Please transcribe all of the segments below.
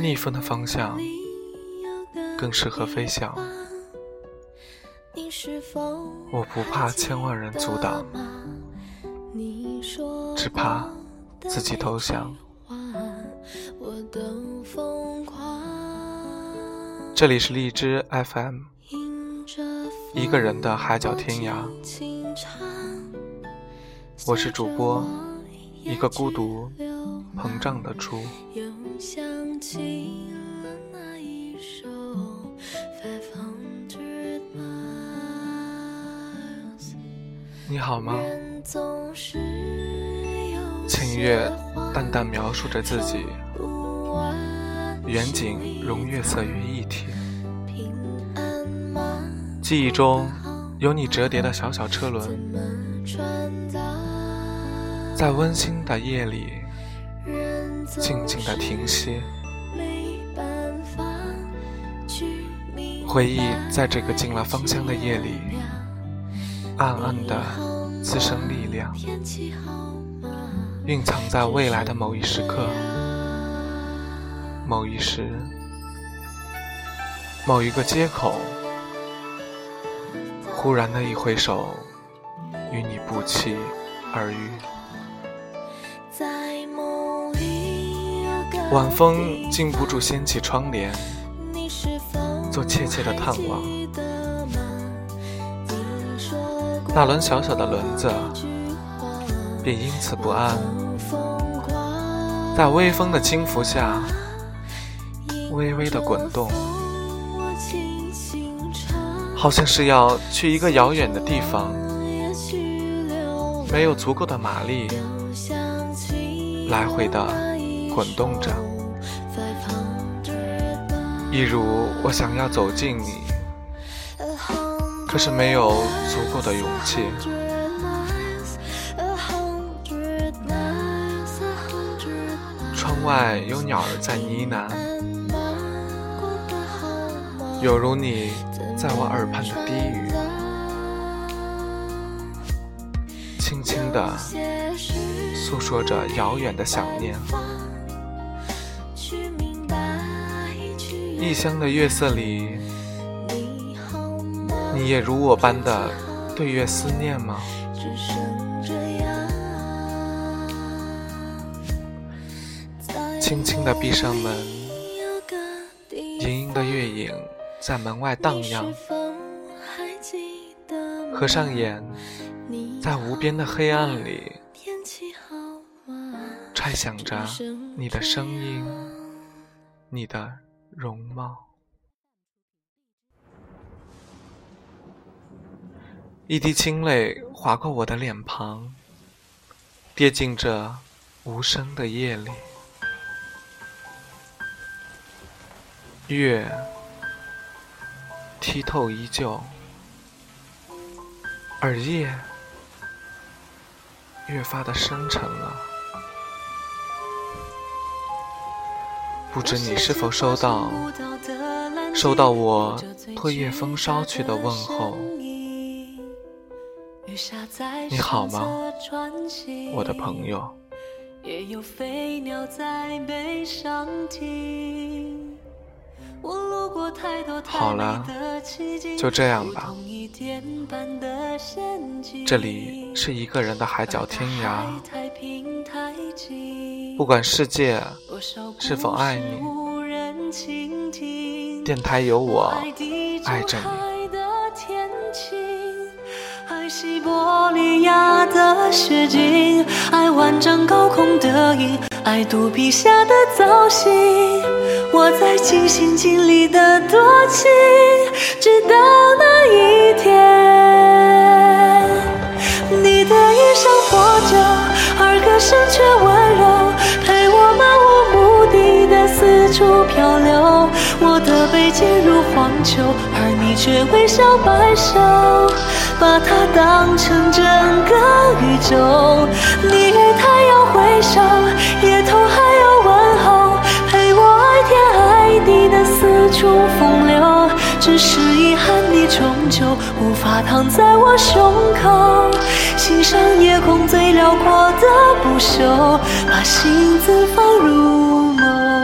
逆风的方向更适合飞翔。我不怕千万人阻挡，只怕自己投降。这里是荔枝 FM，一个人的海角天涯。我是主播，一个孤独膨胀的猪。你好吗？清月淡淡描述着自己，远景融月色于一体。记忆中有你折叠的小小车轮，在温馨的夜里静静的停歇。回忆在这个进了芳香的夜里。暗暗的滋生力量，蕴藏在未来的某一时刻、某一时、某一个街口。忽然的一挥手，与你不期而遇。晚风禁不住掀起窗帘，做怯怯的探望。那轮小小的轮子，便因此不安，在微风的轻拂下，微微的滚动，好像是要去一个遥远的地方，没有足够的马力，来回的滚动着，一如我想要走近你。可是没有足够的勇气。窗外有鸟儿在呢喃，有如你在我耳畔的低语，轻轻地诉说着遥远的想念。异乡的月色里。你也如我般的对月思念吗？轻轻的闭上门，盈盈的月影在门外荡漾。合上眼，在无边的黑暗里，揣想着你的声音，你的容貌。一滴清泪划过我的脸庞，跌进这无声的夜里。月剔透依旧，而夜越发的深沉了。不知你是否收到，收到我托夜风捎去的问候。你好吗，我的朋友？好了，就这样吧。这里是一个人的海角天涯，不管世界是否爱你，电台有我爱着你。西伯利亚的雪景，爱万丈高空的鹰，爱肚皮下的造型。我在尽心尽力的多情，直到那一天，而你却微笑摆首。把它当成整个宇宙，你与太阳挥手，夜头还有问候，陪我爱天爱地的四处风流。只是遗憾，你终究无法躺在我胸口，欣赏夜空最辽阔的不朽，把心字放入眸。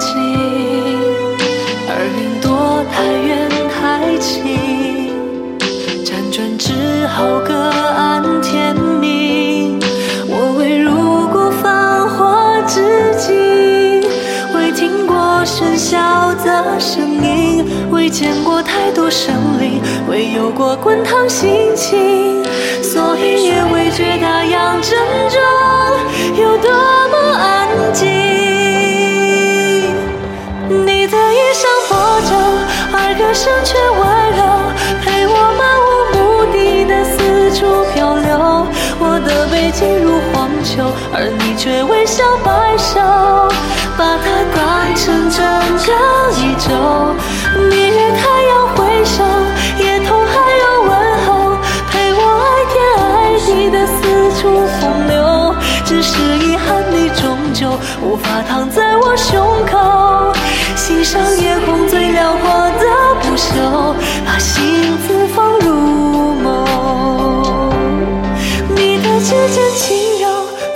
好歌安天明。我未入过繁华之境，未听过喧嚣的声音，未见过太多生灵，未有过滚烫心情。所以也未觉大洋正中有多么安静。你的衣裳破旧，而歌声却温柔，的背脊如荒丘，而你却微笑摆手，把它当成整个宇宙。你与太阳挥手，夜空还有问候，陪我爱天爱地的四处风流。只是遗憾，你终究无法躺在我胸口，欣赏夜空最辽阔的不朽，把心字放指尖轻柔，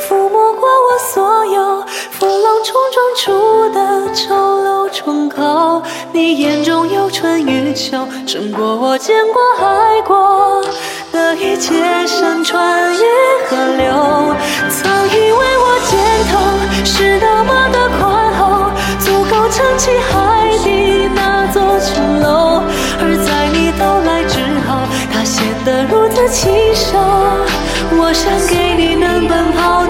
抚摸过我所有风浪冲撞出的丑陋疮口。你眼中有春与秋，胜过我见过爱过的一切山川与河流。曾以为我肩头是那么的宽厚，足够撑起海底那座城楼，而在你到来之后，它显得如此清瘦。想给你能奔跑